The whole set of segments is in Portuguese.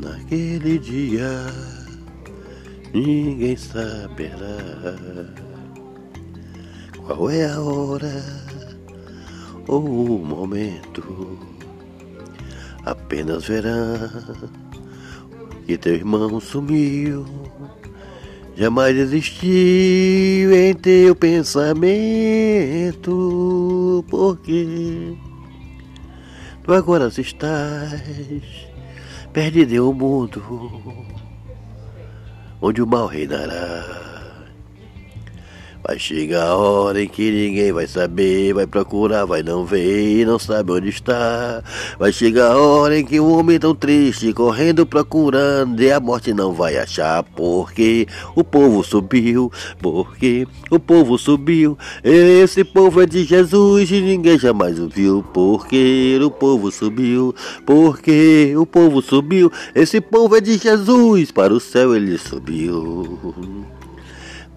Naquele dia ninguém saberá qual é a hora ou o momento. Apenas verá que teu irmão sumiu, jamais existiu em teu pensamento, porque tu agora estás perdido em um mundo onde o mal reinará. Vai chegar a hora em que ninguém vai saber, vai procurar, vai não ver e não sabe onde está. Vai chegar a hora em que um homem tão triste, correndo procurando, e a morte não vai achar, porque o povo subiu, porque o povo subiu. Esse povo é de Jesus e ninguém jamais o viu, porque o povo subiu, porque o povo subiu. Esse povo é de Jesus, para o céu ele subiu.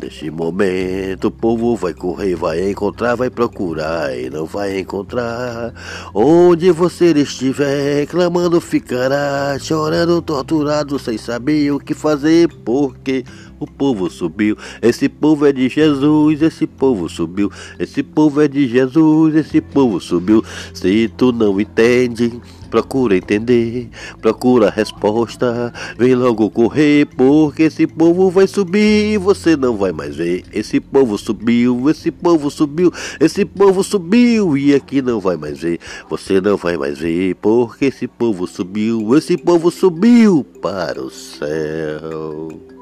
Neste momento o povo vai correr, vai encontrar, vai procurar e não vai encontrar. Onde você estiver, clamando ficará, chorando, torturado, sem saber o que fazer, porque o povo subiu. Esse povo é de Jesus, esse povo subiu. Esse povo é de Jesus, esse povo subiu. Se tu não entende, procura entender, procura resposta, vem logo correr, porque esse povo vai subir e você não vai mais ver. Esse povo subiu, esse povo subiu, esse povo subiu e aqui não vai mais ver. Você não vai mais ver, porque esse povo subiu, esse povo subiu para o céu.